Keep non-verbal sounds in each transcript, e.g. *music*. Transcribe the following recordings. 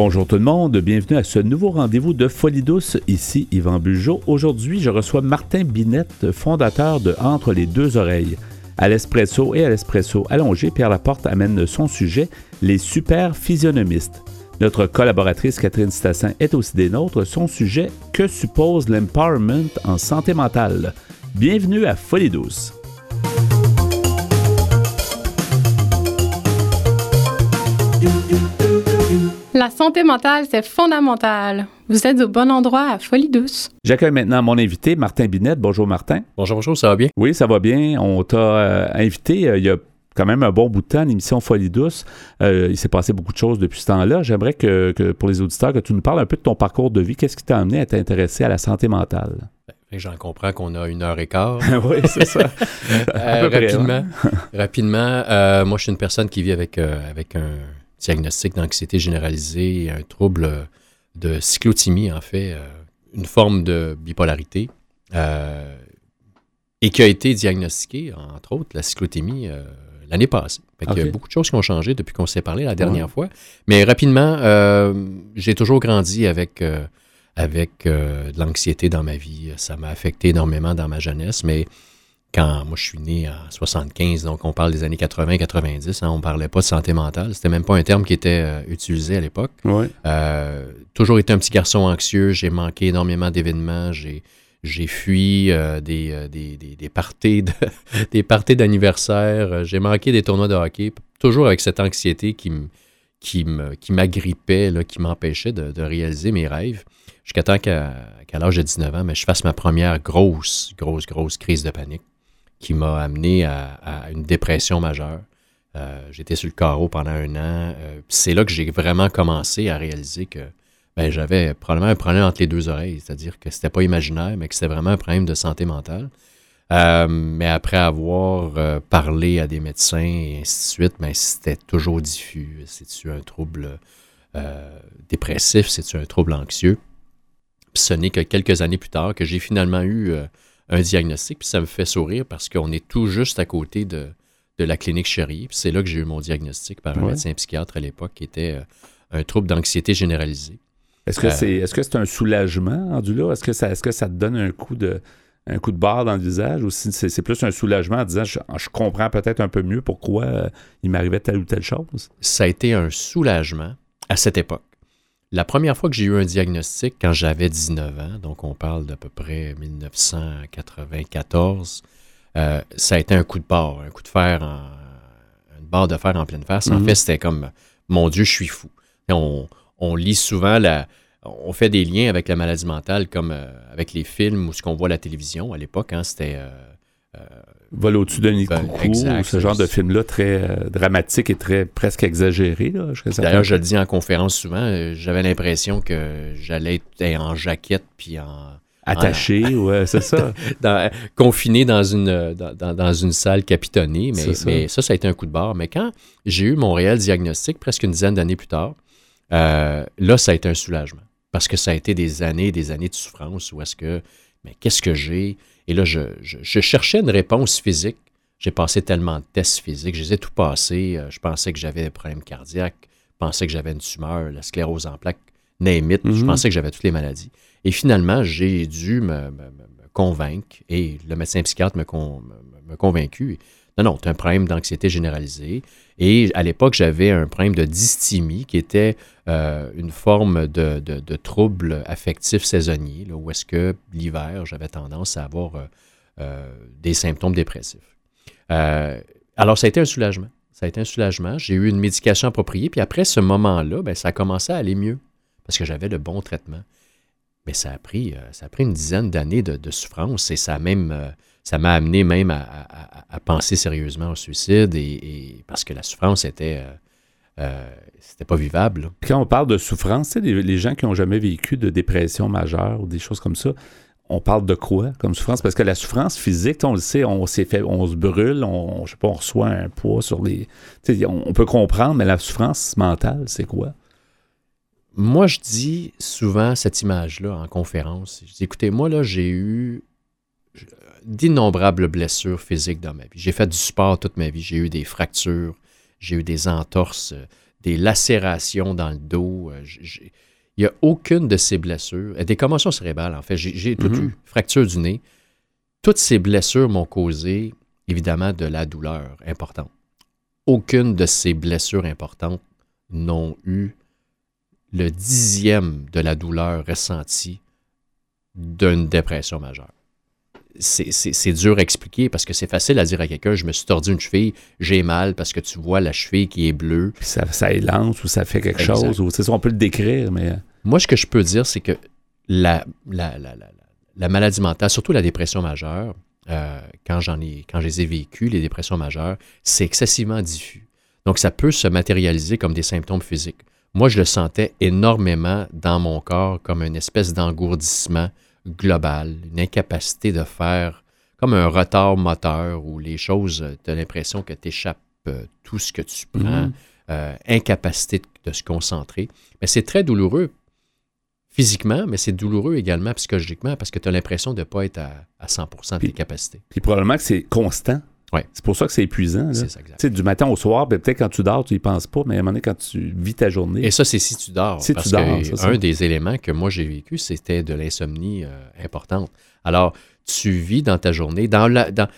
Bonjour tout le monde, bienvenue à ce nouveau rendez-vous de Folie douce. Ici Yvan Bugeaud. Aujourd'hui, je reçois Martin Binette, fondateur de Entre les deux oreilles. À l'espresso et à l'espresso allongé, Pierre Laporte amène son sujet, les super physionomistes. Notre collaboratrice Catherine Stassin est aussi des nôtres. Son sujet, que suppose l'empowerment en santé mentale? Bienvenue à Folie douce. La santé mentale, c'est fondamental. Vous êtes au bon endroit à Folie Douce. J'accueille maintenant mon invité, Martin Binette. Bonjour, Martin. Bonjour, bonjour, ça va bien? Oui, ça va bien. On t'a euh, invité euh, il y a quand même un bon bout de temps, l'émission Folie Douce. Euh, il s'est passé beaucoup de choses depuis ce temps-là. J'aimerais que, pour les auditeurs, que tu nous parles un peu de ton parcours de vie. Qu'est-ce qui t'a amené à t'intéresser à la santé mentale? J'en comprends qu'on a une heure et quart. *laughs* oui, c'est ça. *laughs* rapidement, rapidement moi, je suis une personne qui vit avec, avec un diagnostic d'anxiété généralisée, un trouble de cyclothymie, en fait, euh, une forme de bipolarité, euh, et qui a été diagnostiqué, entre autres, la cyclothymie euh, l'année passée. Il y a beaucoup de choses qui ont changé depuis qu'on s'est parlé la dernière fois. Mais rapidement, j'ai toujours grandi avec, avec de l'anxiété dans ma vie. Ça m'a affecté énormément dans ma jeunesse, mais quand moi je suis né en 75, donc on parle des années 80-90, hein, on ne parlait pas de santé mentale. C'était même pas un terme qui était euh, utilisé à l'époque. Euh, toujours été un petit garçon anxieux, j'ai manqué énormément d'événements, j'ai, j'ai fui euh, des, des, des, des, parties *laughs* des parties d'anniversaire, j'ai manqué des tournois de hockey, toujours avec cette anxiété qui, qui, me, qui m'agrippait, qui m'empêchait de, de, réaliser mes rêves. Jusqu'à temps qu'à, qu'à l'âge de 19 ans, mais je fasse ma première grosse, grosse, grosse crise de panique qui m'a amené à, une dépression majeure. Euh, j'étais sur le carreau pendant un an. Euh, c'est là que j'ai vraiment commencé à réaliser que ben, j'avais probablement un problème entre les deux oreilles, c'est-à-dire que c'était pas imaginaire, mais que c'était vraiment un problème de santé mentale. Euh, mais après avoir parlé à des médecins et ainsi de suite, ben, c'était toujours diffus. C'est-tu un trouble dépressif? C'est-tu un trouble anxieux? Puis ce n'est que quelques années plus tard que j'ai finalement eu un diagnostic, puis ça me fait sourire parce qu'on est tout juste à côté de, de la clinique Chéri. Puis c'est là que j'ai eu mon diagnostic par un médecin psychiatre à l'époque qui était euh, un trouble d'anxiété généralisée. Est-ce que c'est est-ce que c'est un soulagement rendu là? Est-ce que ça est-ce que ça te donne un coup de un coup de barre dans le visage? Ou si c'est, plus un soulagement en disant je, comprends peut-être un peu mieux pourquoi euh, il m'arrivait telle ou telle chose? Ça a été un soulagement à cette époque. La première fois que j'ai eu un diagnostic, quand j'avais 19 ans, donc on parle d'à peu près 1994, euh, ça a été un coup de barre, un coup de fer, en, une barre de fer en pleine face. En mhm. fait, c'était comme, mon Dieu, je suis fou. on, lit souvent la, on fait des liens avec la maladie mentale comme euh, avec les films ou ce qu'on voit à la télévision. À l'époque, hein, c'était euh, Vol au-dessus d'un nid ben, coucou, ce genre de film-là très euh, dramatique et très presque exagéré. D'ailleurs, je le dis en conférence souvent, euh, j'avais l'impression que j'allais être en jaquette puis en... Attaché, *laughs* ouais, c'est ça. confiné dans une, dans, une salle capitonnée, mais ça. mais ça. ça, a été un coup de barre. Mais quand j'ai eu mon réel diagnostic, presque une dizaine d'années plus tard, euh, là, ça a été un soulagement. Parce que ça a été des années et des années de souffrance où est-ce que, mais qu'est-ce que j'ai? Et là, je, cherchais une réponse physique. J'ai passé tellement de tests physiques, je les ai tout passés. Euh, je pensais que j'avais des problèmes cardiaques, je pensais que j'avais une tumeur, la sclérose en plaques, name it. Je mhm. pensais que j'avais toutes les maladies. Et finalement, j'ai dû me, convaincre, et le médecin psychiatre me, me, convaincu. Non, non, tu as un problème d'anxiété généralisée. Et à l'époque, j'avais un problème de dysthymie qui était euh, une forme de, trouble affectif saisonnier, où est-ce que l'hiver, j'avais tendance à avoir euh, euh, des symptômes dépressifs. alors, ça a été un soulagement. Ça a été un soulagement. J'ai eu une médication appropriée. Puis après ce moment-là, ben, ça a commencé à aller mieux parce que j'avais de bons traitements. Mais ça a pris, une dizaine d'années de, souffrance et ça même ça m'a amené même à, penser sérieusement au suicide et, parce que la souffrance était euh, euh, c'était pas vivable. Quand on parle de souffrance, les, les gens qui n'ont jamais vécu de dépression majeure ou des choses comme ça, on parle de quoi comme souffrance? Parce que la souffrance physique, on le sait, on s'est fait, on se brûle, on, je sais pas, on reçoit un poids sur les. On, on peut comprendre, mais la souffrance mentale, c'est quoi? Moi, je dis souvent cette image-là en conférence. Je dis, écoutez, moi, là, j'ai eu d'innombrables blessures physiques dans ma vie. J'ai fait du sport toute ma vie. J'ai eu des fractures, j'ai eu des entorses, des lacérations dans le dos. il n'y a aucune de ces blessures. Des commotions cérébrales, en fait. J'ai tout mm-hmm. eu. Fracture du nez. Toutes ces blessures m'ont causé, évidemment, de la douleur importante. Aucune de ces blessures importantes n'ont eu le dixième de la douleur ressentie d'une dépression majeure. C'est dur à expliquer parce que c'est facile à dire à quelqu'un je me suis tordu une cheville, j'ai mal parce que tu vois la cheville qui est bleue. ça, ça élance ou ça fait quelque chose, ou on peut le décrire, mais. Moi, ce que je peux dire, c'est que la, la, la, maladie mentale, surtout la dépression majeure, euh, quand j'en ai, quand je les ai vécues, les dépressions majeures, c'est excessivement diffus. Donc, ça peut se matérialiser comme des symptômes physiques. Moi, je le sentais énormément dans mon corps comme une espèce d'engourdissement global, une incapacité de faire comme un retard moteur où les choses, tu as l'impression que tu échappes euh, tout ce que tu prends, mhm. euh, incapacité de, se concentrer. Mais c'est très douloureux physiquement, mais c'est douloureux également psychologiquement parce que tu as l'impression de ne pas être à, 100 de tes capacités. Puis probablement que c'est constant. C'est pour ça que c'est épuisant. C'est du matin au soir, ben, peut-être quand tu dors, tu y penses pas, mais à un moment donné, quand tu vis ta journée. Et ça, c'est si tu dors. Si tu dors. un des éléments que moi j'ai vécu, c'était de l'insomnie euh, importante. Alors, tu vis dans ta journée. Dans, la, dans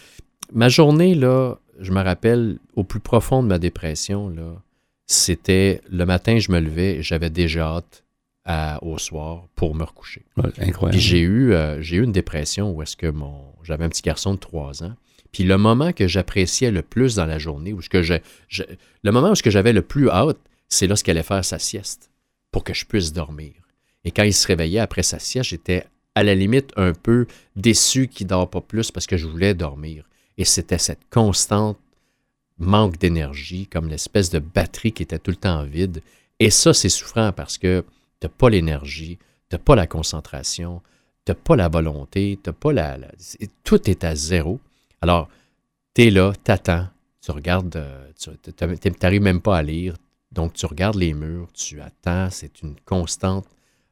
ma journée, là, je me rappelle, au plus profond de ma dépression, là, c'était le matin, je me levais, j'avais déjà hâte au soir pour me recoucher. incroyable. j'ai eu, euh, j'ai eu une dépression où est-ce que mon, j'avais un petit garçon de 3 ans. Puis le moment que j'appréciais le plus dans la journée, ou ce que je, le moment où j'avais le plus hâte, c'est lorsqu'elle allait faire sa sieste pour que je puisse dormir. Et quand il se réveillait après sa sieste, j'étais à la limite un peu déçu qu'il ne dort pas plus parce que je voulais dormir. Et c'était cette constante manque d'énergie, comme l'espèce de batterie qui était tout le temps vide. Et ça, c'est souffrant parce que tu n'as pas l'énergie, tu n'as pas la concentration, tu n'as pas la volonté, tu pas la, Tout est à zéro. Alors, tu es là, tu attends, tu regardes, euh, tu n'arrives même pas à lire, donc tu regardes les murs, tu attends, c'est une constante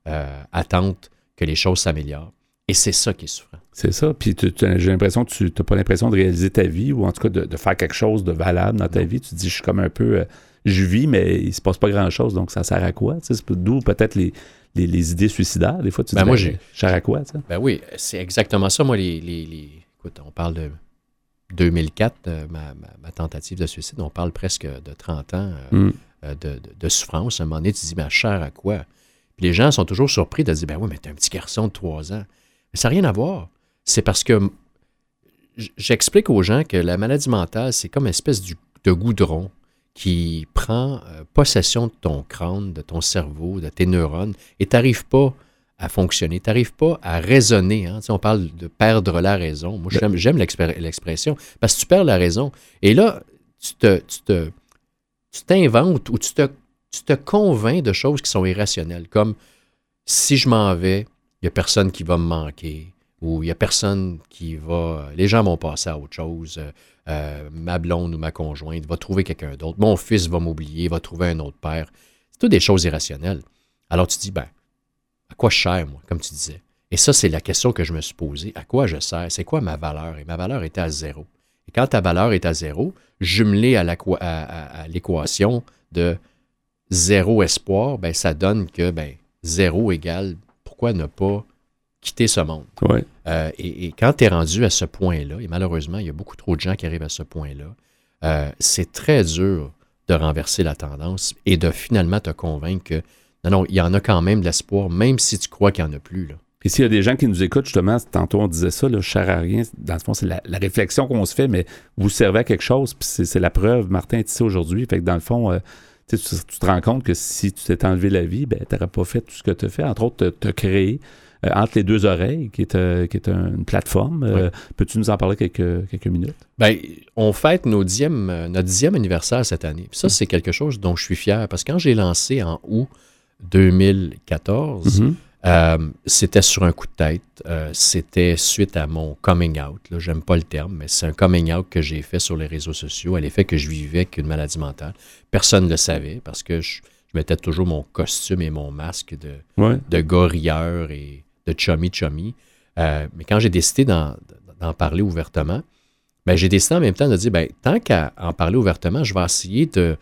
euh, attente que les choses s'améliorent. Et c'est ça qui est souffrant. C'est ça. Puis j'ai l'impression que tu n'as pas l'impression de réaliser ta vie ou en tout cas de, faire quelque chose de valable dans ta vie. Tu te dis, je suis comme un peu. Je vis, mais il se passe pas grand-chose, donc ça sert à quoi? D'où peut-être les, les, idées suicidaires. Des fois, tu ben dis, moi, ben, j'ai... à quoi? Ben oui, c'est exactement ça. Moi, les, les, Écoute, on parle de 2004, euh, ma, tentative de suicide, on parle presque de 30 ans euh, mm. euh, de, souffrance. À un moment donné, tu te dis, ma chère à quoi? Puis les gens sont toujours surpris de dire, ben oui, mais t'es un petit garçon de 3 ans. Mais ça n'a rien à voir. C'est parce que j'explique aux gens que la maladie mentale, c'est comme une espèce de goudron qui prend possession de ton crâne, de ton cerveau, de tes neurones, et tu n'arrives pas à fonctionner. Tu n'arrives pas à raisonner. Hein. on parle de perdre la raison. Moi, j'aime l'expression parce que tu perds la raison. Et là, tu te, tu t'inventes ou tu te, tu te convaincs de choses qui sont irrationnelles, comme si je m'en vais, il n'y a personne qui va me manquer, ou il n'y a personne qui va. Les gens vont passer à autre chose. Euh, ma blonde ou ma conjointe va trouver quelqu'un d'autre. Mon fils va m'oublier, va trouver un autre père. C'est tout des choses irrationnelles. Alors tu dis, ben, à quoi je sers, moi, comme tu disais? Et ça, c'est la question que je me suis posée. À quoi je sers? C'est quoi ma valeur? Et ma valeur était à zéro. Et quand ta valeur est à zéro, jumelée à l'équation de zéro espoir, ben, ça donne que ben, zéro égale pourquoi ne pas quitter ce monde. Euh, et, quand tu es rendu à ce point-là, et malheureusement, il y a beaucoup trop de gens qui arrivent à ce point-là, euh, c'est très dur de renverser la tendance et de finalement te convaincre que non, non, il y en a quand même de l'espoir, même si tu crois qu'il n'y en a plus. Là. Et s'il y a des gens qui nous écoutent, justement, tantôt on disait ça, le cher à rien, dans le fond, c'est la, réflexion qu'on se fait, mais vous servez à quelque chose, puis c'est la preuve. Martin est ici aujourd'hui. Fait que dans le fond, euh, tu, te rends compte que si tu t'es enlevé la vie, ben, tu n'aurais pas fait tout ce que tu as fait. Entre autres, te, créer euh, entre les deux oreilles, qui est, euh, qui est une plateforme. Peux-tu nous en parler quelques, quelques minutes? Bien, on fête nos notre dixième anniversaire cette année. Puis ça, c'est quelque chose dont je suis fier, parce que quand j'ai lancé en août 2014. Mhm. Euh, c'était sur un coup de tête. Euh, c'était suite à mon coming out. J'aime pas le terme, mais c'est un coming out que j'ai fait sur les réseaux sociaux à l'effet que je vivais avec une maladie mentale. Personne ne le savait parce que je, mettais toujours mon costume et mon masque de, de gorilleur et de chummy chummy. Euh, mais quand j'ai décidé d'en parler ouvertement, ben, j'ai décidé en même temps de dire ben, tant qu'à en parler ouvertement, je vais essayer de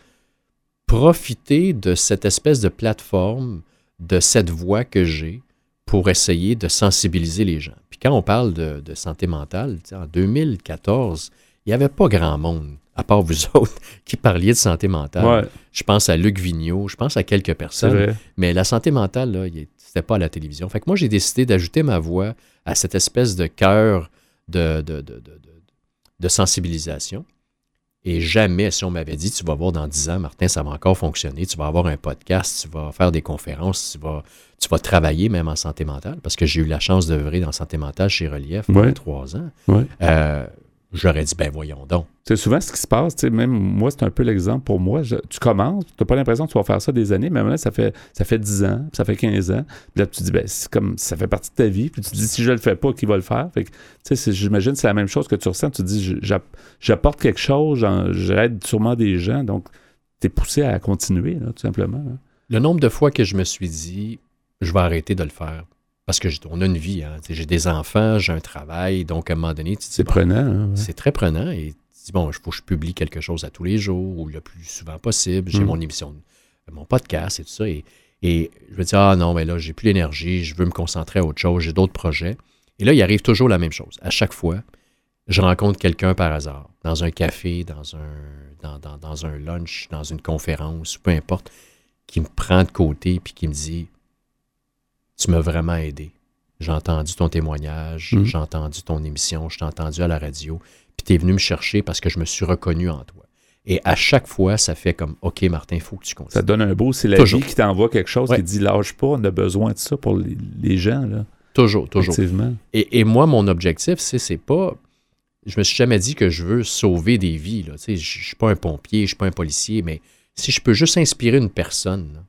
profiter de cette espèce de plateforme, de cette voix que j'ai pour essayer de sensibiliser les gens. Puis quand on parle de, santé mentale, en 2014, il n'y avait pas grand monde, à part vous *laughs* autres, qui parliez de santé mentale. Je pense à Luc Vigneault, je pense à quelques personnes. Mais la santé mentale, là, pas à la télévision. Fait que moi, j'ai décidé d'ajouter ma voix à cette espèce de cœur de, de, de, de sensibilisation. Et jamais, si on m'avait dit, tu vas voir dans 10 ans, Martin, ça va encore fonctionner, tu vas avoir un podcast, tu vas faire des conférences, tu vas, tu vas travailler même en santé mentale, parce que j'ai eu la chance d'œuvrer dans santé mentale chez Relief pendant trois ans. Euh, j'aurais dit, ben voyons donc. C'est souvent ce qui se passe, même moi, c'est un peu l'exemple pour moi. tu commences, tu n'as pas l'impression que tu vas faire ça des années, mais maintenant, ça fait, ça fait 10 ans, ça fait 15 ans. Puis là, tu te dis, ben, c'est comme, ça fait partie de ta vie. Puis tu te dis, si je le fais pas, qui va le faire? Fait que, j'imagine que c'est la même chose que tu ressens. Tu te dis, j'apporte quelque chose, j'aide sûrement des gens. Donc, tu es poussé à continuer, tout simplement. Hein. Le nombre de fois que je me suis dit, je vais arrêter de le faire parce que on a une vie, hein. j'ai des enfants, j'ai un travail, donc à un moment donné, tu c'est prenant. Hein, c'est très prenant et tu dis bon, il faut que je publie quelque chose à tous les jours ou le plus souvent possible. J'ai mm. mon émission, mon podcast et tout ça et, je me dis ah non mais là j'ai plus l'énergie, je veux me concentrer à autre chose, j'ai d'autres projets. Et là il arrive toujours la même chose. À chaque fois, je rencontre quelqu'un par hasard dans un café, dans un dans, dans un lunch, dans une conférence, peu importe, qui me prend de côté puis qui me dit tu m'as vraiment aidé. J'ai entendu ton témoignage, mm. j'ai entendu ton émission, je t'ai entendu à la radio, puis tu es venu me chercher parce que je me suis reconnu en toi. Et à chaque fois, ça fait comme OK, Martin, il faut que tu continues. Ça donne un beau, c'est la vie qui t'envoie quelque chose qui dit lâche pas, on a besoin de ça pour les, gens. Là. Toujours, toujours. Et, et, moi, mon objectif, c'est, c'est pas. Je me suis jamais dit que je veux sauver des vies. Là. Je ne suis pas un pompier, je ne suis pas un policier, mais si je peux juste inspirer une personne,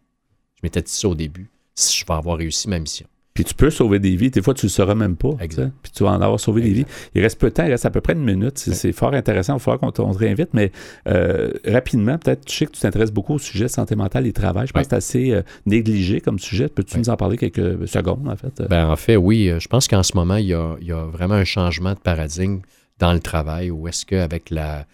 je m'étais dit ça au début, je vais avoir réussi ma mission. Puis tu peux sauver des vies. Des fois, tu ne le sauras même pas. Exact. Puis tu vas en avoir sauvé des vies. Il reste peu de temps, il reste à peu près une minute. C'est fort intéressant. Il va falloir qu'on te réinvite. Mais euh, rapidement, peut-être, je sais que tu t'intéresses beaucoup au sujet santé mentale et travail. Je pense que c'est assez euh, négligé comme sujet. Peux-tu nous en parler quelques secondes, en fait? Ben, en fait, oui. Je pense qu'en ce moment, il y, a, vraiment un changement de paradigme dans le travail où est-ce qu'avec la,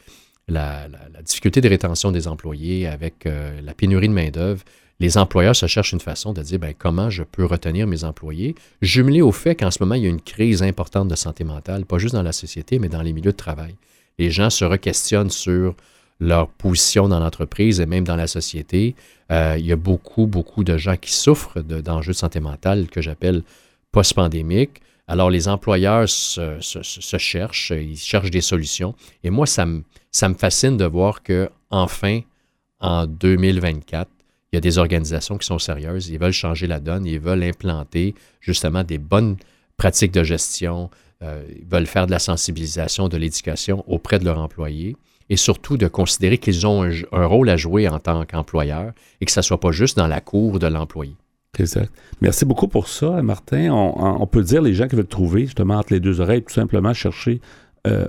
la, la, difficulté de rétention des employés, avec euh, la pénurie de main-d'œuvre, les employeurs se cherchent une façon de dire ben, comment je peux retenir mes employés, jumelé au fait qu'en ce moment, il y a une crise importante de santé mentale, pas juste dans la société, mais dans les milieux de travail. Les gens se requestionnent sur leur position dans l'entreprise et même dans la société. Euh, il y a beaucoup, beaucoup de gens qui souffrent d'enjeux de, santé mentale que j'appelle post-pandémiques. Alors, les employeurs se, cherchent, ils cherchent des solutions. Et moi, ça me, ça me fascine de voir que enfin, en 2024, il y a des organisations qui sont sérieuses, ils veulent changer la donne, ils veulent implanter justement des bonnes pratiques de gestion, euh, ils veulent faire de la sensibilisation, de l'éducation auprès de leurs employés et surtout de considérer qu'ils ont un, rôle à jouer en tant qu'employeur et que ça ne soit pas juste dans la cour de l'employé. Exact. Merci beaucoup pour ça, Martin. On, peut dire les gens qui veulent trouver justement entre les deux oreilles, tout simplement chercher euh,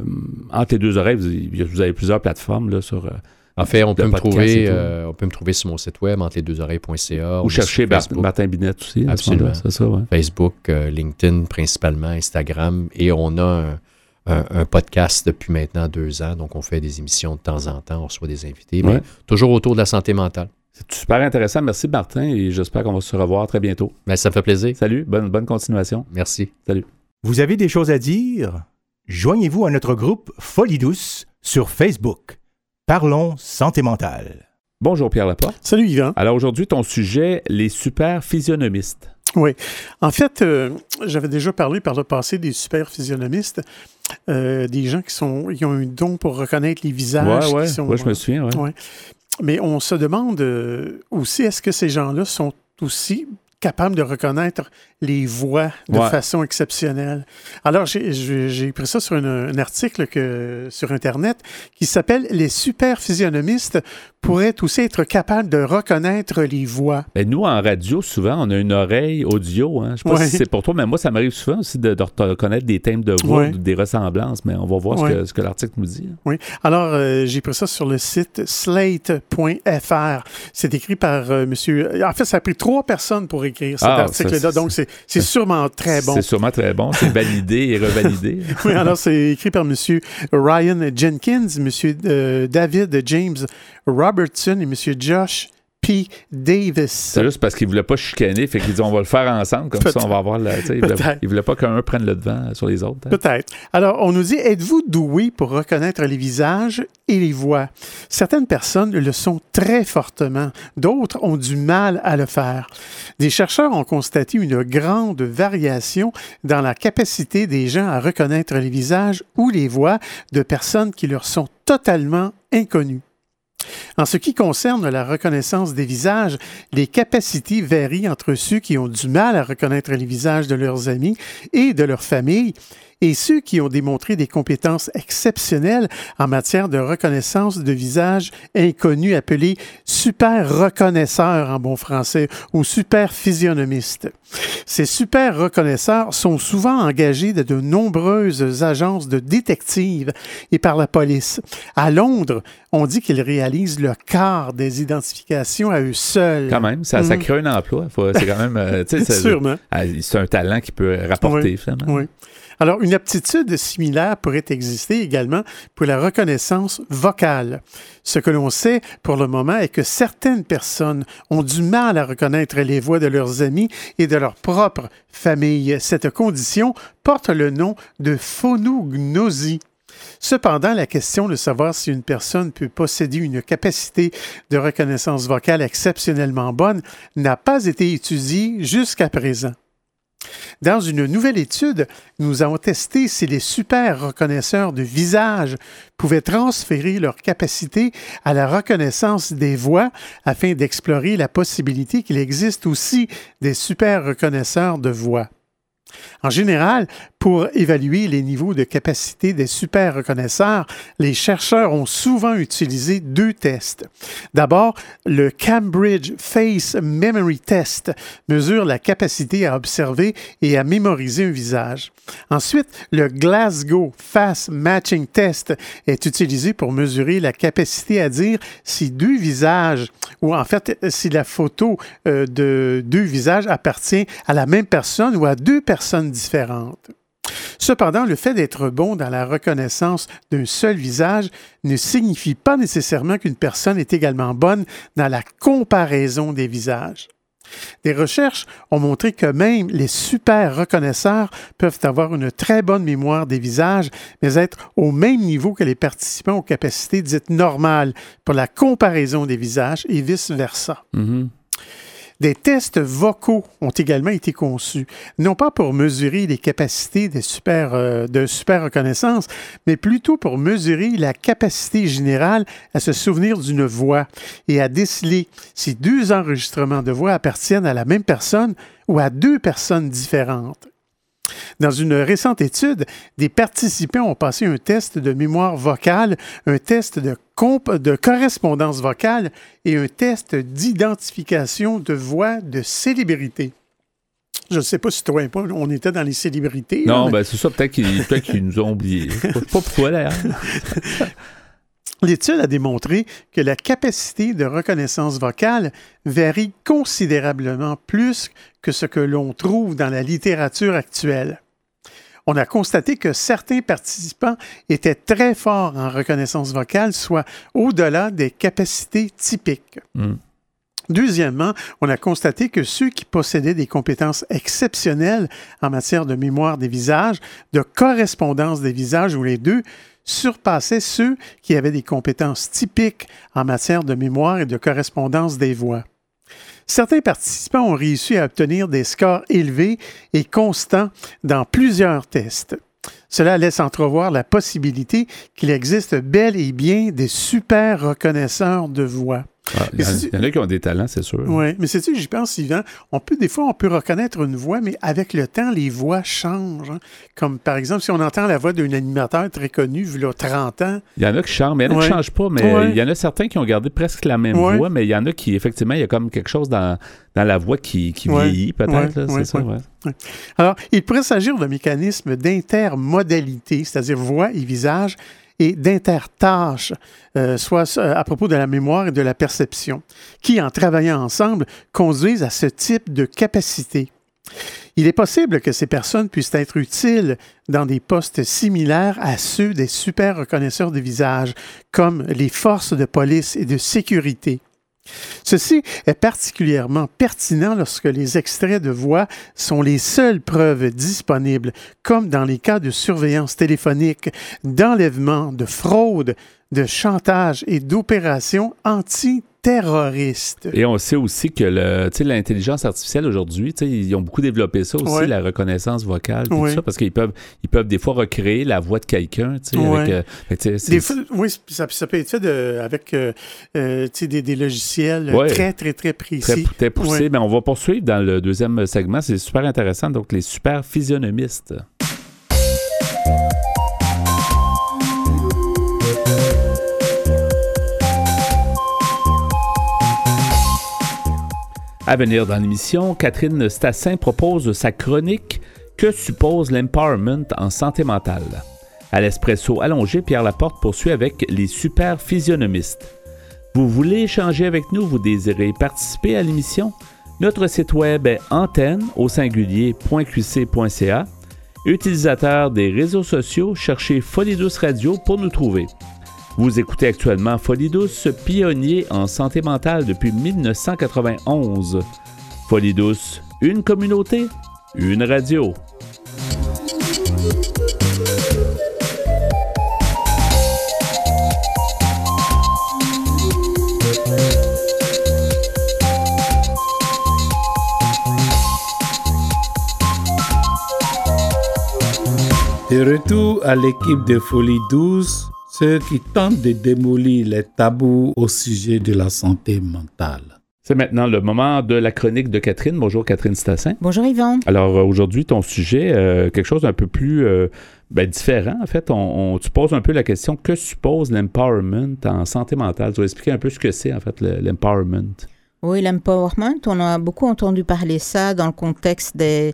entre les deux oreilles. Vous, avez plusieurs plateformes là, sur euh, en fait, on peut, me trouver, euh, on peut me trouver sur mon site web, entre les deux oreilles.ca. Ou chercher Martin Binette aussi. Absolument. Ça, Facebook, euh, LinkedIn principalement, Instagram. Et on a un, podcast depuis maintenant deux ans. Donc, on fait des émissions de temps en temps. On reçoit des invités. Mais toujours autour de la santé mentale. C'est super intéressant. Merci, Martin. Et j'espère qu'on va se revoir très bientôt. Ben, ça me fait plaisir. Salut. Bonne, bonne continuation. Merci. Salut. Vous avez des choses à dire? Joignez-vous à notre groupe Folie Douce sur Facebook. Parlons santé mentale. Bonjour Pierre Laporte. Salut Yvan. Alors aujourd'hui, ton sujet, les super physionomistes. Oui. En fait, euh, j'avais déjà parlé par le passé des super physionomistes, euh, des gens qui, sont, qui ont un don pour reconnaître les visages. Oui, ouais, je me souviens. Ouais. Mais on se demande euh, aussi, est-ce que ces gens-là sont aussi capables de reconnaître les voix de façon exceptionnelle. Alors, j'ai pris ça sur un article que, sur Internet qui s'appelle Les super physionomistes pourraient aussi être capables de reconnaître les voix. Mais nous, en radio, souvent, on a une oreille audio. Hein. Je ne sais pas si c'est pour toi, mais moi, ça m'arrive souvent aussi de, reconnaître des thèmes de voix, des ressemblances, mais on va voir ce que, l'article nous dit. Hein. Oui. Alors, euh, j'ai pris ça sur le site slate.fr. C'est écrit par euh, monsieur. En fait, ça a pris trois personnes pour pour écrire cet ah, article-là. Donc, c'est sûrement très bon. C'est sûrement très bon. C'est validé et revalidé. *laughs* oui, alors c'est écrit par M. Ryan Jenkins, M. Euh, David James Robertson et M. Josh P. Davis. C'est juste parce qu'il ne voulait pas chicaner, fait qu'il dit on va le faire ensemble, comme ça on va avoir la. Il ne voulait, pas qu'un prenne le devant sur les autres. Hein. Peut-être. Alors, on nous dit êtes-vous doué pour reconnaître les visages et les voix? Certaines personnes le sont très fortement, d'autres ont du mal à le faire. Des chercheurs ont constaté une grande variation dans la capacité des gens à reconnaître les visages ou les voix de personnes qui leur sont totalement inconnues. En ce qui concerne la reconnaissance des visages, les capacités varient entre ceux qui ont du mal à reconnaître les visages de leurs amis et de leur famille et ceux qui ont démontré des compétences exceptionnelles en matière de reconnaissance de visages inconnus appelés super reconnaisseurs en bon français ou super physionomistes. Ces super reconnaisseurs sont souvent engagés de de nombreuses agences de détectives et par la police. À Londres, on dit qu'ils réalisent le quart des identifications à eux seuls. Quand même, ça, ça mhm. crée un emploi. C'est quand même. Euh, *laughs* Sûrement. Ah, c'est un talent qui peut rapporter, finalement. Oui. Alors, une aptitude similaire pourrait exister également pour la reconnaissance vocale. Ce que l'on sait pour le moment est que certaines personnes ont du mal à reconnaître les voix de leurs amis et de leur propre famille. Cette condition porte le nom de phonognosie. Cependant, la question de savoir si une personne peut posséder une capacité de reconnaissance vocale exceptionnellement bonne n'a pas été étudiée jusqu'à présent. Dans une nouvelle étude, nous avons testé si les super reconnaisseurs de visage pouvaient transférer leur capacité à la reconnaissance des voix afin d'explorer la possibilité qu'il existe aussi des super reconnaisseurs de voix. En général, pour évaluer les niveaux de capacité des super reconnaisseurs, les chercheurs ont souvent utilisé deux tests. D'abord, le Cambridge Face Memory Test mesure la capacité à observer et à mémoriser un visage. Ensuite, le Glasgow Face Matching Test est utilisé pour mesurer la capacité à dire si deux visages, ou en fait si la photo euh, de deux visages appartient à la même personne ou à deux personnes différentes. Cependant, le fait d'être bon dans la reconnaissance d'un seul visage ne signifie pas nécessairement qu'une personne est également bonne dans la comparaison des visages. Des recherches ont montré que même les super reconnaisseurs peuvent avoir une très bonne mémoire des visages, mais être au même niveau que les participants aux capacités dites normales pour la comparaison des visages et vice-versa. Mm-hmm. Des tests vocaux ont également été conçus, non pas pour mesurer les capacités super, euh, de super reconnaissance, mais plutôt pour mesurer la capacité générale à se souvenir d'une voix et à déceler si deux enregistrements de voix appartiennent à la même personne ou à deux personnes différentes. Dans une récente étude, des participants ont passé un test de mémoire vocale, un test de, de correspondance vocale et un test d'identification de voix de célébrité. Je ne sais pas si toi et moi, on était dans les célébrités. Non, ben c'est ça, peut-être qu'ils nous ont oubliés. *laughs* pas pourquoi, là. *laughs* L'étude a démontré que la capacité de reconnaissance vocale varie considérablement plus que ce que l'on trouve dans la littérature actuelle. On a constaté que certains participants étaient très forts en reconnaissance vocale, soit au-delà des capacités typiques. Hmm. Deuxièmement, on a constaté que ceux qui possédaient des compétences exceptionnelles en matière de mémoire des visages, de correspondance des visages ou les deux, surpassaient ceux qui avaient des compétences typiques en matière de mémoire et de correspondance des voix. Certains participants ont réussi à obtenir des scores élevés et constants dans plusieurs tests. Cela laisse entrevoir la possibilité qu'il existe bel et bien des super reconnaisseurs de voix. Ah, il y, en a qui ont des talents, c'est sûr. Oui, mais c'est tu j'y pense, Yvan, on peut, des fois, on peut reconnaître une voix, mais avec le temps, les voix changent. Hein. Comme, par exemple, si on entend la voix d'un animateur très connu, vu là, 30 ans. Il y en a qui changent, mais il y en a qui ne changent pas, mais il y en a certains qui ont gardé presque la même voix, mais il y en a qui, effectivement, il y a comme quelque chose dans, dans la voix qui, qui vieillit, peut-être, c'est ça, Alors, il pourrait s'agir d'un mécanisme d'intermodalité, c'est-à-dire voix et visage, et d'intertâches, euh, soit à propos de la mémoire et de la perception, qui, en travaillant ensemble, conduisent à ce type de capacité. Il est possible que ces personnes puissent être utiles dans des postes similaires à ceux des super reconnaisseurs de visage, comme les forces de police et de sécurité. Ceci est particulièrement pertinent lorsque les extraits de voix sont les seules preuves disponibles, comme dans les cas de surveillance téléphonique, d'enlèvement, de fraude, de chantage et d'opérations anti terroristes. Et on sait aussi que l'intelligence artificielle aujourd'hui, ils ont beaucoup développé ça aussi, la reconnaissance vocale, tout ça, parce qu'ils peuvent, ils peuvent des fois recréer la voix de quelqu'un. Euh, oui, ça, peut être fait avec euh, euh, des, des, logiciels très, très, très précis. Très, très poussés. Mais on va poursuivre dans le deuxième segment. C'est super intéressant. Donc, les super physionomistes. À venir dans l'émission, Catherine Stassin propose sa chronique Que suppose l'empowerment en santé mentale? À l'espresso allongé, Pierre Laporte poursuit avec les super physionomistes. Vous voulez échanger avec nous, vous désirez participer à l'émission? Notre site web est antenne au singulier.qc.ca. Utilisateur des réseaux sociaux, cherchez Folie Radio pour nous trouver. Vous écoutez actuellement Folie Douce, pionnier en santé mentale depuis 1991. Folie Douce, une communauté, une radio. De retour à l'équipe de Folie ceux qui tentent de démolir les tabous au sujet de la santé mentale. C'est maintenant le moment de la chronique de Catherine. Bonjour Catherine Stassin. Bonjour Yvan. Alors euh, aujourd'hui, ton sujet, euh, quelque chose d'un peu plus euh, ben, différent. En fait, on, tu poses un peu la question que suppose l'empowerment en santé mentale? Tu vas expliquer un peu ce que c'est en fait l'empowerment. oui, l'empowerment, on a beaucoup entendu parler ça dans le contexte des,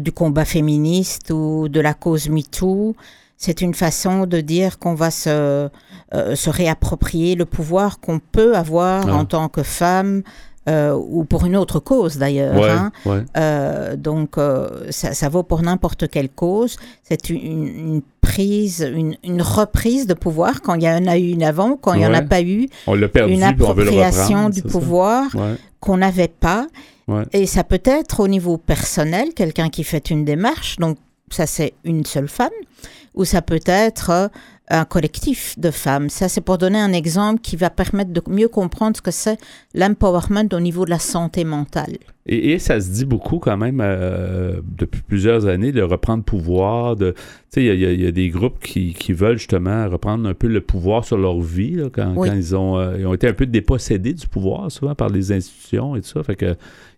du combat féministe ou de la cause MeToo c'est une façon de dire qu'on va se, euh, se réapproprier le pouvoir qu'on peut avoir ah. en tant que femme. Euh, ou pour une autre cause d'ailleurs. hein. euh, donc euh, ça, ça, vaut pour n'importe quelle cause. C'est une, une, prise, une, une, reprise de pouvoir quand il y en a eu une avant, quand il n'y en a pas eu. On perdu, une appropriation du pouvoir qu'on n'avait pas. Et ça peut être au niveau personnel, quelqu'un qui fait une démarche. Donc ça c'est une seule femme ou ça peut être euh, un collectif de femmes. Ça, c'est pour donner un exemple qui va permettre de mieux comprendre ce que c'est l'empowerment au niveau de la santé mentale. Et, ça se dit beaucoup quand même euh, depuis plusieurs années de reprendre pouvoir. De, il y, y, a des groupes qui, qui, veulent justement reprendre un peu le pouvoir sur leur vie là, quand, quand, ils, ont, euh, ils ont été un peu dépossédés du pouvoir souvent par les institutions et tout ça. Fait que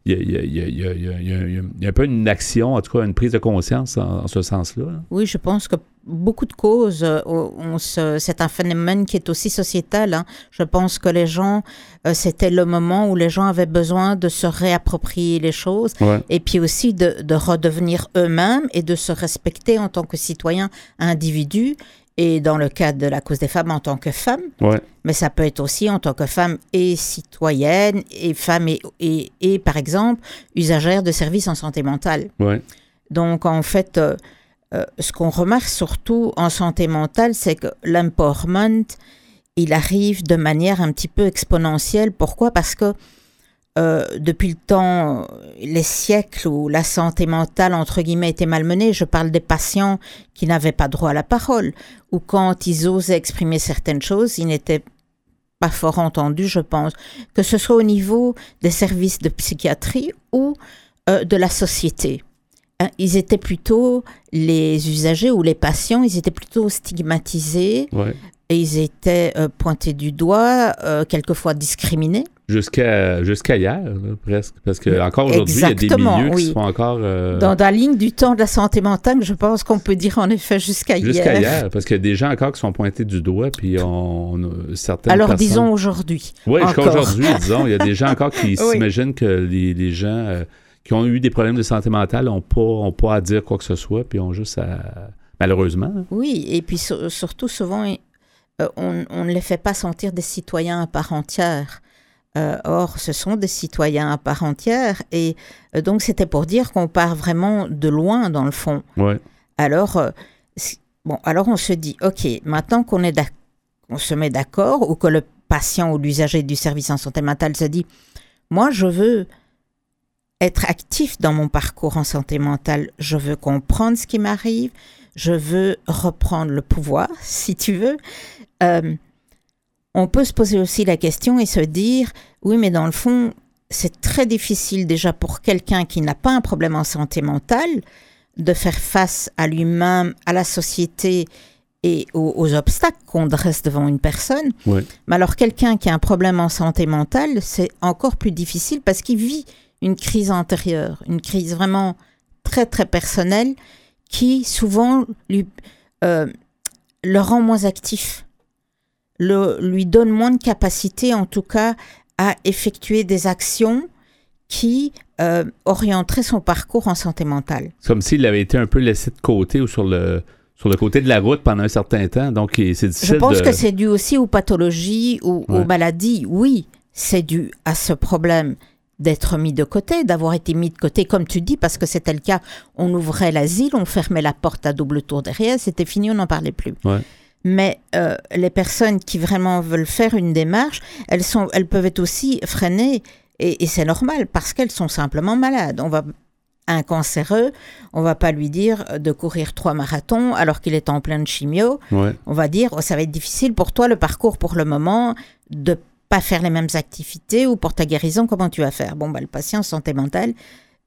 il y, a, un peu une action, en tout cas une prise de conscience en, ce sens-là? Oui, je pense que beaucoup de causes, euh, c'est un phénomène qui est aussi sociétal. Hein. Je pense que les gens, euh, c'était le moment où les gens avaient besoin de se réapproprier les choses et puis aussi de, de redevenir eux-mêmes et de se respecter en tant que citoyen individu et dans le cadre de la cause des femmes en tant que femme, mais ça peut être aussi en tant que femme et citoyenne, et femme et, et, par exemple, usagère de services en santé mentale. Donc, en fait, euh, euh, ce qu'on remarque surtout en santé mentale, c'est que l'empowerment, il arrive de manière un petit peu exponentielle. Pourquoi? Parce que euh, depuis le temps, les siècles où la santé mentale, entre guillemets, était malmenée, je parle des patients qui n'avaient pas droit à la parole, ou quand ils osaient exprimer certaines choses, ils n'étaient pas fort entendus, je pense, que ce soit au niveau des services de psychiatrie ou euh, de la société. Hein, ils étaient plutôt, les usagers ou les patients, ils étaient plutôt stigmatisés, et ils étaient euh, pointés du doigt, quelquefois discriminés jusqu'à jusqu'à hier, presque. Parce que encore aujourd'hui, il y a des milieux qui sont encore. Euh, Dans la ligne du temps de la santé mentale, je pense qu'on peut dire en effet jusqu'à hier. Jusqu'à hier, parce qu'il y a des gens encore qui sont pointés du doigt, puis on, on certaines Alors disons aujourd'hui. Oui, jusqu'à aujourd'hui, disons. Il y a des gens encore qui *laughs* s'imaginent que les, les gens euh, qui ont eu des problèmes de santé mentale n'ont pas, ont pas à dire quoi que ce soit, puis ont juste à malheureusement. Oui, et puis surtout souvent, euh, on, ne les fait pas sentir des citoyens à part entière. Euh, or, ce sont des citoyens à part entière, et euh, donc c'était pour dire qu'on part vraiment de loin dans le fond. Ouais. Alors, bon, alors on se dit, ok, maintenant qu'on est on se met d'accord, ou que le patient ou l'usager du service en santé mentale se dit, moi je veux être actif dans mon parcours en santé mentale, je veux comprendre ce qui m'arrive, je veux reprendre le pouvoir, *laughs* si tu veux. On peut se poser aussi la question et se dire, oui, mais dans le fond, c'est très difficile déjà pour quelqu'un qui n'a pas un problème en santé mentale de faire face à lui-même, à la société et aux, obstacles qu'on dresse devant une personne. Mais alors quelqu'un qui a un problème en santé mentale, c'est encore plus difficile parce qu'il vit une crise antérieure, une crise vraiment très très personnelle qui souvent lui, euh, le rend moins actif, le, lui donne moins de capacité en tout cas à effectuer des actions qui euh, orienteraient son parcours en santé mentale. Comme s'il avait été un peu laissé de côté ou sur le, sur le côté de la route pendant un certain temps. Donc, c'est difficile. Je pense que c'est dû aussi aux pathologies ou aux maladies. Oui, c'est dû à ce problème d'être mis de côté, d'avoir été mis de côté, comme tu dis, parce que c'était le cas. On ouvrait l'asile, on fermait la porte à double tour derrière, c'était fini, on n'en parlait plus. Mais euh, les personnes qui vraiment veulent faire une démarche, elles, sont, elles peuvent être aussi freinées, et, c'est normal, parce qu'elles sont simplement malades. On va un cancéreux, on va pas lui dire de courir trois marathons alors qu'il est en plein de chimio. On va dire, oh, ça va être difficile pour toi le parcours pour le moment de pas faire les mêmes activités ou pour ta guérison, comment tu vas faire? Bon, bah, le patient santé mentale,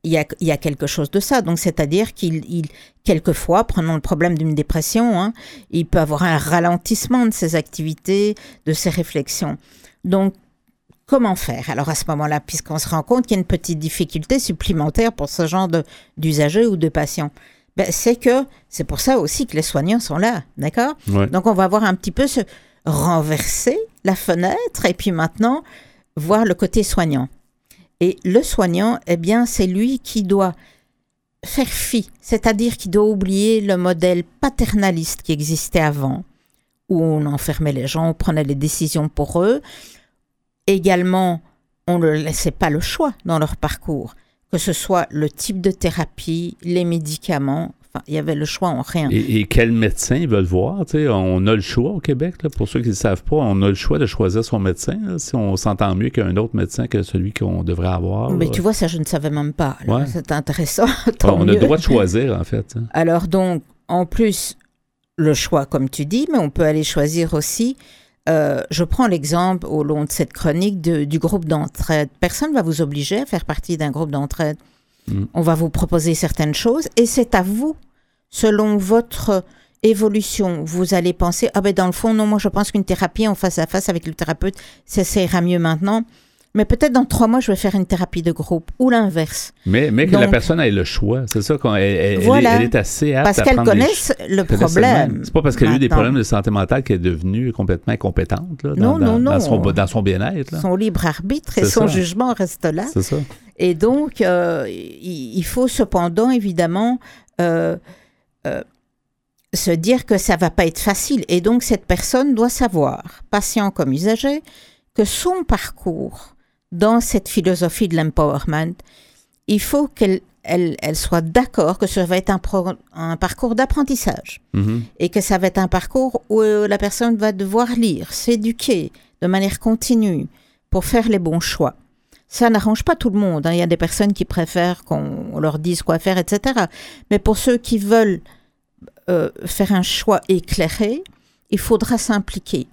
il y a, il y a quelque chose de ça. Donc, c'est-à-dire qu'il, il, quelquefois, prenons le problème d'une dépression, hein, il peut avoir un ralentissement de ses activités, de ses réflexions. Donc, comment faire? Alors, à ce moment-là, puisqu'on se rend compte qu'il y a une petite difficulté supplémentaire pour ce genre de, d'usagers ou de patients, ben, c'est que c'est pour ça aussi que les soignants sont là, d'accord? Donc, on va voir un petit peu ce renverser la fenêtre et puis maintenant voir le côté soignant. Et le soignant, eh bien, c'est lui qui doit faire fi, c'est-à-dire qu'il doit oublier le modèle paternaliste qui existait avant, où on enfermait les gens, on prenait les décisions pour eux. Également, on ne laissait pas le choix dans leur parcours, que ce soit le type de thérapie, les médicaments, il y avait le choix en rien. Et, quel médecin ils veulent voir? On a le choix au Québec, pour ceux qui ne savent pas, on a le choix de choisir son médecin, si on s'entend mieux qu'un autre médecin que celui qu'on devrait avoir. Mais tu vois, ça, je ne savais même pas. C'est intéressant. *laughs* on a le droit de *laughs* choisir, en fait. Hein. Alors donc, en plus, le choix, comme tu dis, mais on peut aller choisir aussi. Euh, je prends l'exemple au long de cette chronique du groupe d'entraide. Personne ne va vous obliger à faire partie d'un groupe d'entraide. On va vous proposer certaines choses et c'est à vous, selon votre évolution, vous allez penser, ah ben dans le fond, non, moi je pense qu'une thérapie en face à face avec le thérapeute, ça, ça mieux maintenant. Mais peut-être dans trois mois, je vais faire une thérapie de groupe ou l'inverse. Mais, mais que la personne ait le choix. C'est ça qu'on elle, est, assez apte Parce qu'elle connaisse le problème. C'est pas parce qu'elle a eu des problèmes de santé mentale qu'elle est devenue complètement incompétente là, dans, non, non, non. dans, son, bien-être. Son libre arbitre et son jugement reste là. C'est ça. Et donc, euh, il, faut cependant, évidemment, euh, euh, se dire que ça va pas être facile. Et donc, cette personne doit savoir, patient comme usager, que son parcours dans cette philosophie de l'empowerment, il faut qu'elle elle, soit d'accord que ça va être un, un parcours d'apprentissage mm-hmm. et que ça va être un parcours où la personne va devoir lire, s'éduquer de manière continue pour faire les bons choix. Ça n'arrange pas tout le monde. Hein. Il y a des personnes qui préfèrent qu'on leur dise quoi faire, etc. Mais pour ceux qui veulent euh, faire un choix éclairé, il faudra s'impliquer.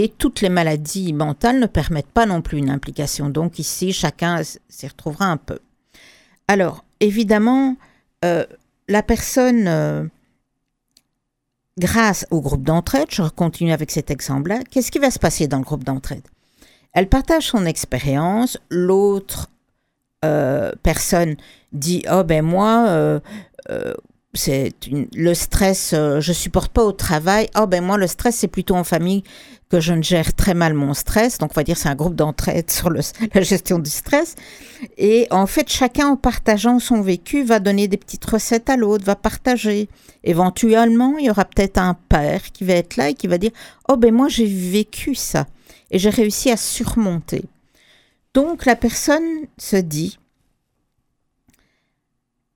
Et toutes les maladies mentales ne permettent pas non plus une implication. Donc ici, chacun s'y retrouvera un peu. Alors, évidemment, euh, la personne, euh, grâce au groupe d'entraide, je continue avec cet exemple-là, qu'est-ce qui va se passer dans le groupe d'entraide? Elle partage son expérience, l'autre euh, personne dit, oh ben moi, c'est le stress, je supporte pas au travail. Oh ben moi le stress c'est plutôt en famille que je ne gère très mal mon stress. Donc, on va dire c'est un groupe d'entraide sur *laughs* la gestion du stress. Et en fait, chacun en partageant son vécu va donner des petites recettes à l'autre, va partager. Éventuellement, il y aura peut-être un père qui va être là et qui va dire Oh, ben moi, j'ai vécu ça et j'ai réussi à surmonter. Donc, la personne se dit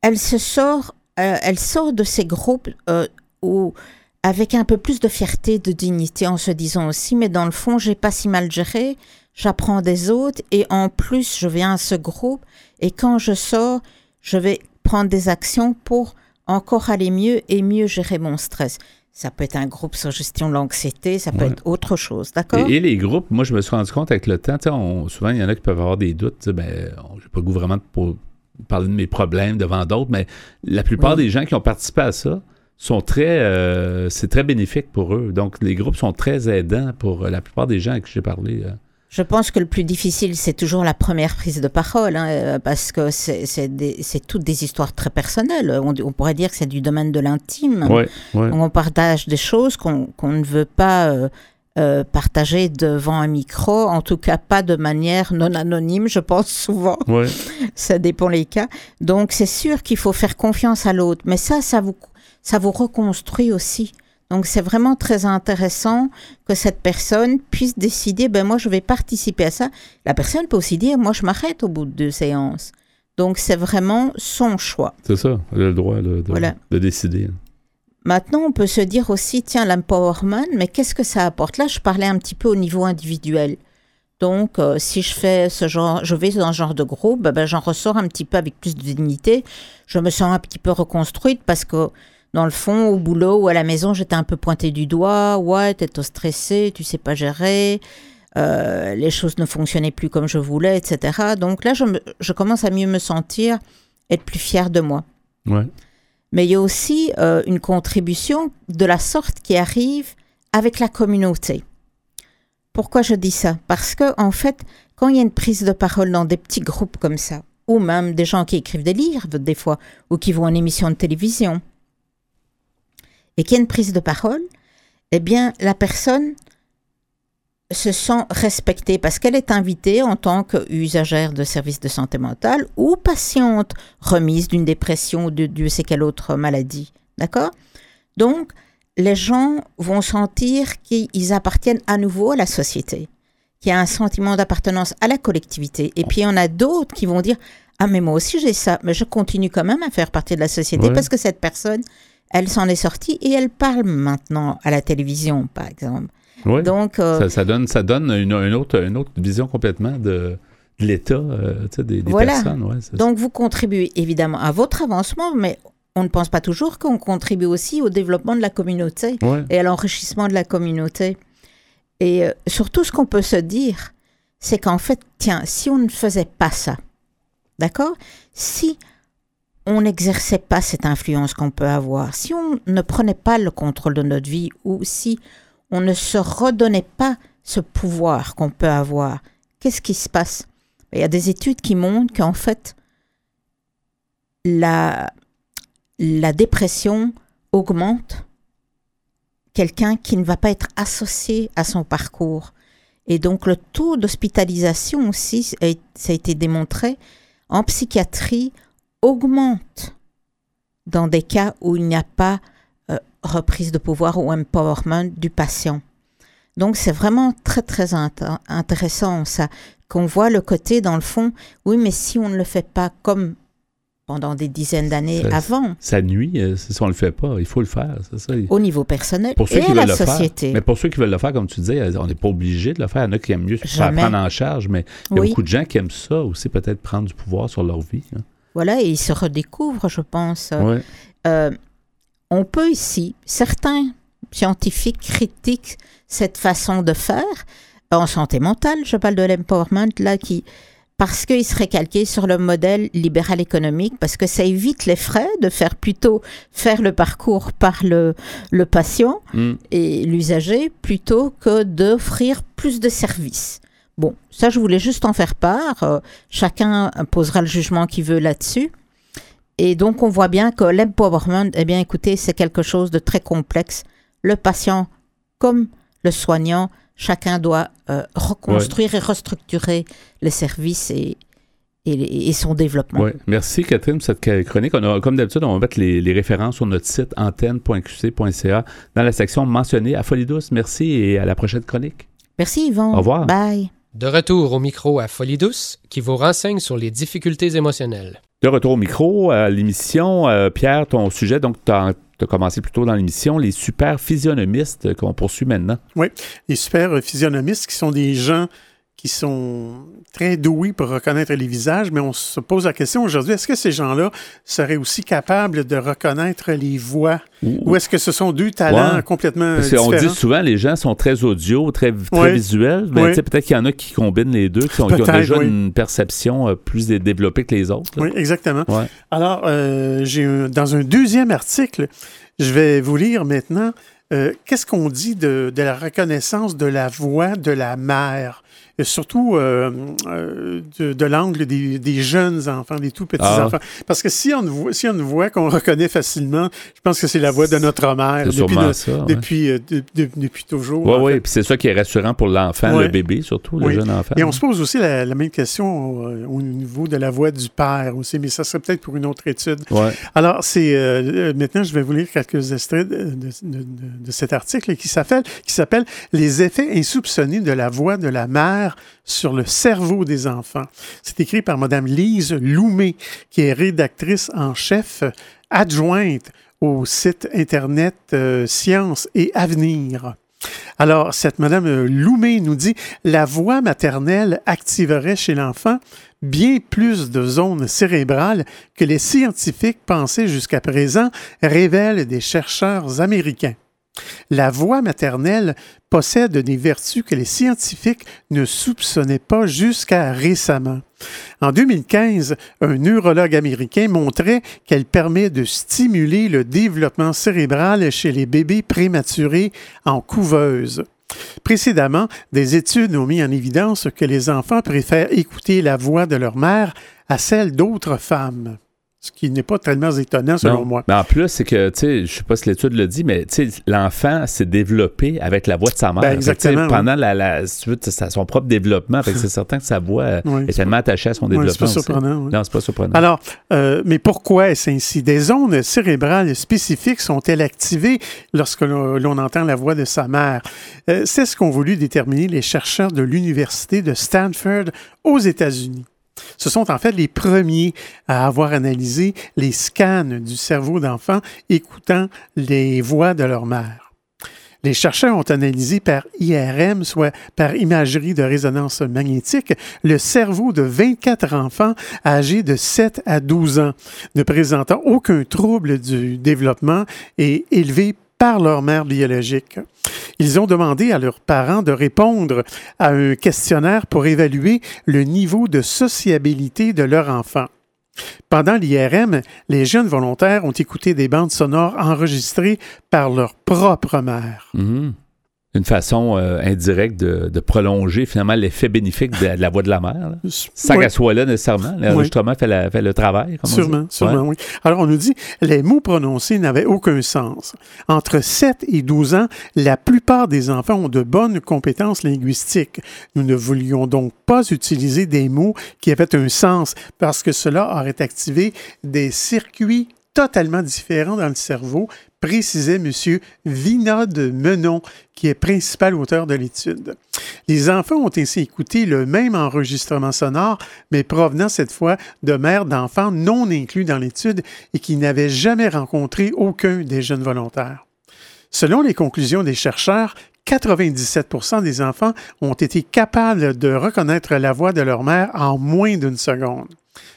Elle se sort, euh, elle sort de ces groupes euh, où avec un peu plus de fierté, de dignité, en se disant aussi, mais dans le fond, j'ai pas si mal géré, j'apprends des autres, et en plus, je viens à ce groupe, et quand je sors, je vais prendre des actions pour encore aller mieux et mieux gérer mon stress. Ça peut être un groupe sur gestion de l'anxiété, ça peut être autre chose, d'accord? Et, les groupes, moi, je me suis rendu compte avec le temps, souvent, il y en a qui peuvent avoir des doutes, ben, j'ai pas le goût vraiment pour parler de mes problèmes devant d'autres, mais la plupart des gens qui ont participé à ça, sont très, euh, c'est très bénéfique pour eux. Donc, les groupes sont très aidants pour la plupart des gens avec qui j'ai parlé. Euh. Je pense que le plus difficile, c'est toujours la première prise de parole, hein, euh, parce que c'est toutes des histoires très personnelles. On, pourrait dire que c'est du domaine de l'intime. On partage des choses qu'on ne veut pas partager devant un micro, en tout cas pas de manière non anonyme, je pense souvent. ça dépend les cas. Donc c'est sûr qu'il faut faire confiance à l'autre, mais ça, ça vous ça vous reconstruit aussi. Donc c'est vraiment très intéressant que cette personne puisse décider, ben moi je vais participer à ça. La personne peut aussi dire, moi je m'arrête au bout de deux séances. Donc c'est vraiment son choix. C'est ça, elle a le droit de, de, décider. Maintenant, on peut se dire aussi, tiens, l'empowerment, mais qu'est-ce que ça apporte? Là, je parlais un petit peu au niveau individuel. Donc, euh, si je fais ce genre, je vais dans ce genre de groupe, ben, ben, j'en ressors un petit peu avec plus de dignité. Je me sens un petit peu reconstruite parce que dans le fond, au boulot ou à la maison, j'étais un peu pointé du doigt. Ouais, t'es trop stressé, tu sais pas gérer. Euh, les choses ne fonctionnaient plus comme je voulais, etc. Donc là, je, je commence à mieux me sentir, être plus fière de moi. Ouais. Mais il y a aussi euh, une contribution de la sorte qui arrive avec la communauté. Pourquoi je dis ça? Parce que en fait, quand il y a une prise de parole dans des petits groupes comme ça, ou même des gens qui écrivent des livres des fois, ou qui vont en émission de télévision, et qu'il y a une prise de parole, eh bien, la personne se sent respectée parce qu'elle est invitée en tant qu'usagère de services de santé mentale ou patiente remise d'une dépression ou de Dieu sait quelle autre maladie. D'accord? Donc, les gens vont sentir qu'ils appartiennent à nouveau à la société, qu'il y a un sentiment d'appartenance à la collectivité. Et puis, il y en a d'autres qui vont dire Ah, mais moi aussi j'ai ça, mais je continue quand même à faire partie de la société parce que cette personne elle s'en est sortie et elle parle maintenant à la télévision, par exemple. Oui. Donc, euh, ça, donne, ça donne une, autre, une autre vision complètement de, l'État, euh, des, personnes. Donc, vous contribuez évidemment à votre avancement, mais on ne pense pas toujours qu'on contribue aussi au développement de la communauté et à l'enrichissement de la communauté. Et euh, surtout, ce qu'on peut se dire, c'est qu'en fait, tiens, si on ne faisait pas ça, d'accord? Si on n'exerçait pas cette influence qu'on peut avoir, si on ne prenait pas le contrôle de notre vie ou si on ne se redonnait pas ce pouvoir qu'on peut avoir, qu'est-ce qui se passe? Il y a des études qui montrent qu'en fait, la, la dépression augmente quelqu'un qui ne va pas être associé à son parcours. Et donc le taux d'hospitalisation aussi, ça a été démontré, en psychiatrie, augmente dans des cas où il n'y a pas euh, reprise de pouvoir ou empowerment du patient. Donc c'est vraiment très très intéressant ça, qu'on voit le côté dans le fond, oui mais si on ne le fait pas comme pendant des dizaines d'années avant. Ça nuit euh, si on ne le fait pas. Il faut le faire, c'est ça. Au niveau personnel pour ceux et qui la société. mais pour ceux qui veulent le faire, comme tu disais, on n'est pas obligé de le faire. Il y en a qui aiment mieux se faire prendre en charge, mais il y a beaucoup de gens qui aiment ça aussi, peut-être prendre du pouvoir sur leur vie. Hein. Voilà, et ils se redécouvrent, je pense. Euh, on peut ici, certains scientifiques critiquent cette façon de faire en santé mentale, je parle de l'empowerment là, qui, parce qu'il serait calqué sur le modèle libéral économique, parce que ça évite les frais de faire plutôt faire le parcours par le, le patient mm. et l'usager plutôt que d'offrir plus de services. Bon, ça, je voulais juste en faire part. Euh, chacun posera le jugement qu'il veut là-dessus. Et donc, on voit bien que l'empowerment, eh bien, écoutez, c'est quelque chose de très complexe. Le patient, comme le soignant, chacun doit euh, reconstruire et restructurer les services et, et, son développement. Merci Catherine pour cette chronique. On a, comme d'habitude, on va mettre les, références sur notre site antenne.qc.ca dans la section mentionnée à Folie Douce. Merci et à la prochaine chronique. Merci Yvon. Au revoir. Bye. De retour au micro à Folie Douce qui vous renseigne sur les difficultés émotionnelles. De retour au micro à l'émission. Euh, Pierre, ton sujet, donc tu as, commencé plus tôt dans l'émission, les super physionomistes qu'on poursuit maintenant. Oui, les super physionomistes qui sont des gens qui sont très doués pour reconnaître les visages, mais on se pose la question aujourd'hui, est-ce que ces gens-là seraient aussi capables de reconnaître les voix? Ou, est-ce que ce sont deux talents complètement Parce différents? On dit souvent les gens sont très audio, très, très visuels, mais peut-être qu'il y en a qui combinent les deux, qui, ont déjà une perception euh, plus développée que les autres. Oui, exactement. Alors, euh, j'ai dans un deuxième article, je vais vous lire maintenant euh, qu'est-ce qu'on dit de, de, la reconnaissance de la voix de la mère? Surtout euh, euh, de, l'angle des, jeunes enfants, des tout petits ah. enfants. Parce que si on, voit, si on voit qu'on reconnaît facilement, je pense que c'est la voix de notre mère depuis, euh, depuis, toujours. Oui, oui, puis c'est ça qui est rassurant pour l'enfant, le bébé surtout, le jeune enfant. Et on se pose aussi la, même question au, niveau de la voix du père aussi, mais ça serait peut-être pour une autre étude. Alors, c'est maintenant, je vais vous lire quelques extraits de, de cet article qui s'appelle Les effets insoupçonnés de la voix de la mère sur le cerveau des enfants. C'est écrit par Mme Lise Loumé, qui est rédactrice en chef adjointe au site Internet euh, Sciences et Avenir. Alors, cette Madame Loumé nous dit la voix maternelle activerait chez l'enfant bien plus de zones cérébrales que les scientifiques pensaient jusqu'à présent, révèlent des chercheurs américains. La voix maternelle possède des vertus que les scientifiques ne soupçonnaient pas jusqu'à récemment. En 2015, un neurologue américain montrait qu'elle permet de stimuler le développement cérébral chez les bébés prématurés en couveuse. Précédemment, des études ont mis en évidence que les enfants préfèrent écouter la voix de leur mère à celle d'autres femmes ce qui n'est pas tellement étonnant selon moi. Mais en plus, c'est que, tu sais, je sais pas si l'étude le dit, mais tu sais, l'enfant s'est développé avec la voix de sa mère. Ben, exactement. pendant la, son propre développement, c'est certain que sa voix euh, est tellement attachée à son développement. c'est pas surprenant. Non, c'est pas surprenant. Alors, euh, mais pourquoi est-ce ainsi? Des zones cérébrales spécifiques sont-elles activées lorsque l'on entend la voix de sa mère? Euh, c'est ce qu'ont voulu déterminer les chercheurs de l'Université de Stanford aux États-Unis. Ce sont en fait les premiers à avoir analysé les scans du cerveau d'enfants écoutant les voix de leur mère. Les chercheurs ont analysé par IRM, soit par imagerie de résonance magnétique, le cerveau de 24 enfants âgés de 7 à 12 ans, ne présentant aucun trouble du développement et élevés par leur mère biologique. Ils ont demandé à leurs parents de répondre à un questionnaire pour évaluer le niveau de sociabilité de leur enfant. Pendant l'IRM, les jeunes volontaires ont écouté des bandes sonores enregistrées par leur propre mère. Mhm une façon euh, indirecte de, prolonger finalement l'effet bénéfique de, la voix de la mère. Sans qu'elle soit là nécessairement. L'enregistrement fait, le travail. sûrement, sûrement, oui. Alors, on nous dit, les mots prononcés n'avaient aucun sens. Entre 7 et 12 ans, la plupart des enfants ont de bonnes compétences linguistiques. Nous ne voulions donc pas utiliser des mots qui avaient un sens parce que cela aurait activé des circuits totalement différents dans le cerveau, précisait M. Vinod Menon, qui est principal auteur de l'étude. Les enfants ont ainsi écouté le même enregistrement sonore, mais provenant cette fois de mères d'enfants non inclus dans l'étude et qui n'avaient jamais rencontré aucun des jeunes volontaires. Selon les conclusions des chercheurs, 97% des enfants ont été capables de reconnaître la voix de leur mère en moins d'une seconde.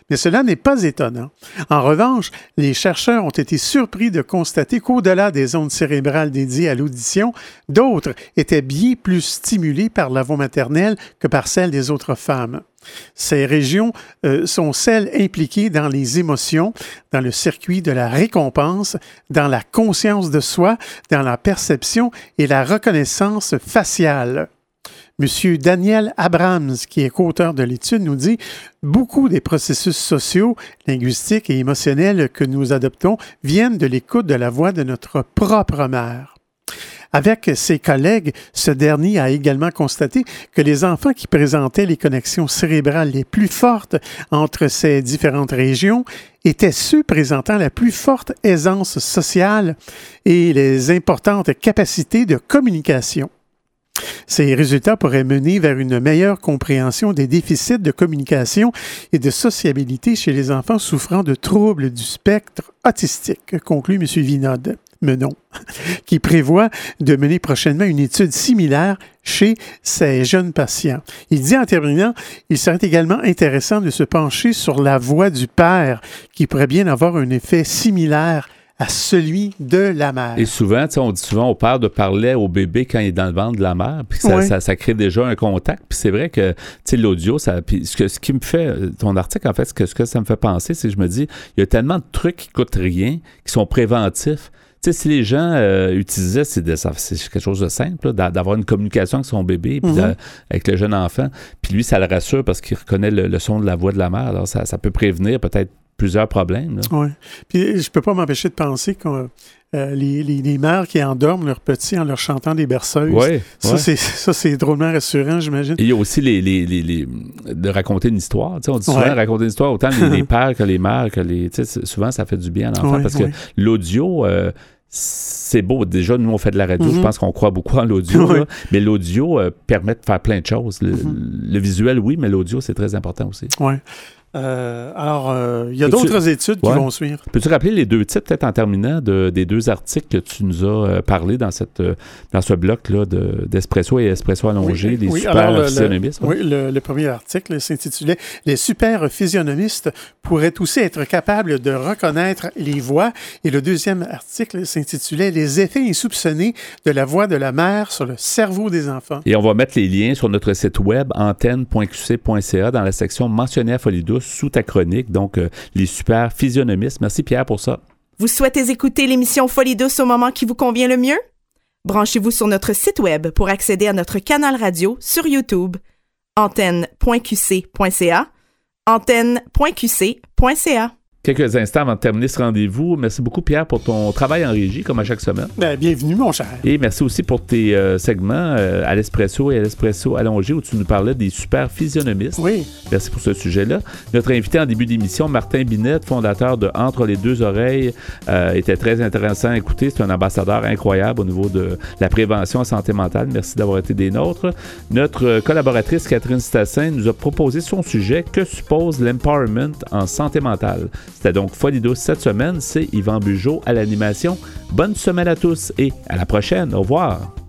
Mais cela n'est pas étonnant. En revanche, les chercheurs ont été surpris de constater qu'au-delà des ondes cérébrales dédiées à l'audition, d'autres étaient bien plus stimulées par la voix maternelle que par celle des autres femmes. Ces régions euh, sont celles impliquées dans les émotions, dans le circuit de la récompense, dans la conscience de soi, dans la perception et la reconnaissance faciale. M. Daniel Abrams, qui est co-auteur de l'étude, nous dit Beaucoup des processus sociaux, linguistiques et émotionnels que nous adoptons viennent de l'écoute de la voix de notre propre mère. Avec ses collègues, ce dernier a également constaté que les enfants qui présentaient les connexions cérébrales les plus fortes entre ces différentes régions étaient ceux présentant la plus forte aisance sociale et les importantes capacités de communication. Ces résultats pourraient mener vers une meilleure compréhension des déficits de communication et de sociabilité chez les enfants souffrant de troubles du spectre autistique, conclut M. Vinod Menon, *laughs* qui prévoit de mener prochainement une étude similaire chez ces jeunes patients. Il dit en terminant, il serait également intéressant de se pencher sur la voix du père, qui pourrait bien avoir un effet similaire à celui de la mère. Et souvent, on dit souvent au père de parler au bébé quand il est dans le ventre de la mère, puis ça, ça, crée déjà un contact. Puis c'est vrai que l'audio, ça, puis ce, que, ce qui me fait, ton article, en fait, ce que, ce que ça me fait penser, c'est que je me dis, il y a tellement de trucs qui coûtent rien, qui sont préventifs. sais, si les gens euh, utilisaient, c'est, quelque chose de simple, d'avoir une communication avec son bébé, puis mm-hmm. avec le jeune enfant, puis lui, ça le rassure parce qu'il reconnaît le, son de la voix de la mère. Alors, ça, ça peut prévenir peut-être plusieurs problèmes. Oui. Puis je peux pas m'empêcher de penser que euh, les, les, mères qui endorment leurs petits en leur chantant des berceuses. Oui. Ça, c'est drôlement rassurant, j'imagine. Il y a aussi les, les, de raconter une histoire. on dit souvent raconter une histoire, autant les, *laughs* pères que les mères, que les. Souvent, ça fait du bien à l'enfant parce que l'audio. Euh, c'est beau. Déjà, nous, on fait de la radio. Je mm-hmm. pense qu'on croit beaucoup en l'audio. *laughs* Mais l'audio euh, permet de faire plein de choses. Le, mm-hmm. le visuel, oui, mais l'audio, c'est très important aussi. Oui. Euh, alors, euh, il y a d'autres études qui vont suivre. Peux-tu rappeler les deux titres, peut-être en terminant, de, des deux articles que tu nous as euh, parlé dans, cette, dans ce bloc-là d'Espresso et Espresso allongé, des super physionomistes? oui, le, premier article s'intitulait Les super physionomistes pourraient aussi être capables de reconnaître les voix. Et le deuxième article s'intitulait Les effets insoupçonnés de la voix de la mère sur le cerveau des enfants. Et on va mettre les liens sur notre site web antenne.qc.ca dans la section mentionnée à Folie douce sous ta chronique, donc euh, les super physionomistes. Merci Pierre pour ça. Vous souhaitez écouter l'émission Folie douce au moment qui vous convient le mieux? Branchez-vous sur notre site web pour accéder à notre canal radio sur YouTube, antenne.qc.ca, antenne.qc.ca. Quelques instants avant de terminer ce rendez-vous, merci beaucoup Pierre pour ton travail en régie, comme à chaque semaine. Ben, bienvenue mon cher. Et merci aussi pour tes euh, segments euh, à l'espresso et à l'espresso allongé où tu nous parlais des super physionomistes. Oui. Merci pour ce sujet-là. Notre invité en début d'émission, Martin Binette, fondateur de Entre les deux oreilles, euh, était très intéressant à écouter. C'est un ambassadeur incroyable au niveau de la prévention en santé mentale. Merci d'avoir été des nôtres. Notre collaboratrice Catherine Stassin nous a proposé son sujet Que suppose l'empowerment en santé mentale? C'était donc Folie douce cette semaine. C'est Yvan Bugeaud à l'animation. Bonne semaine à tous et à la prochaine. Au revoir.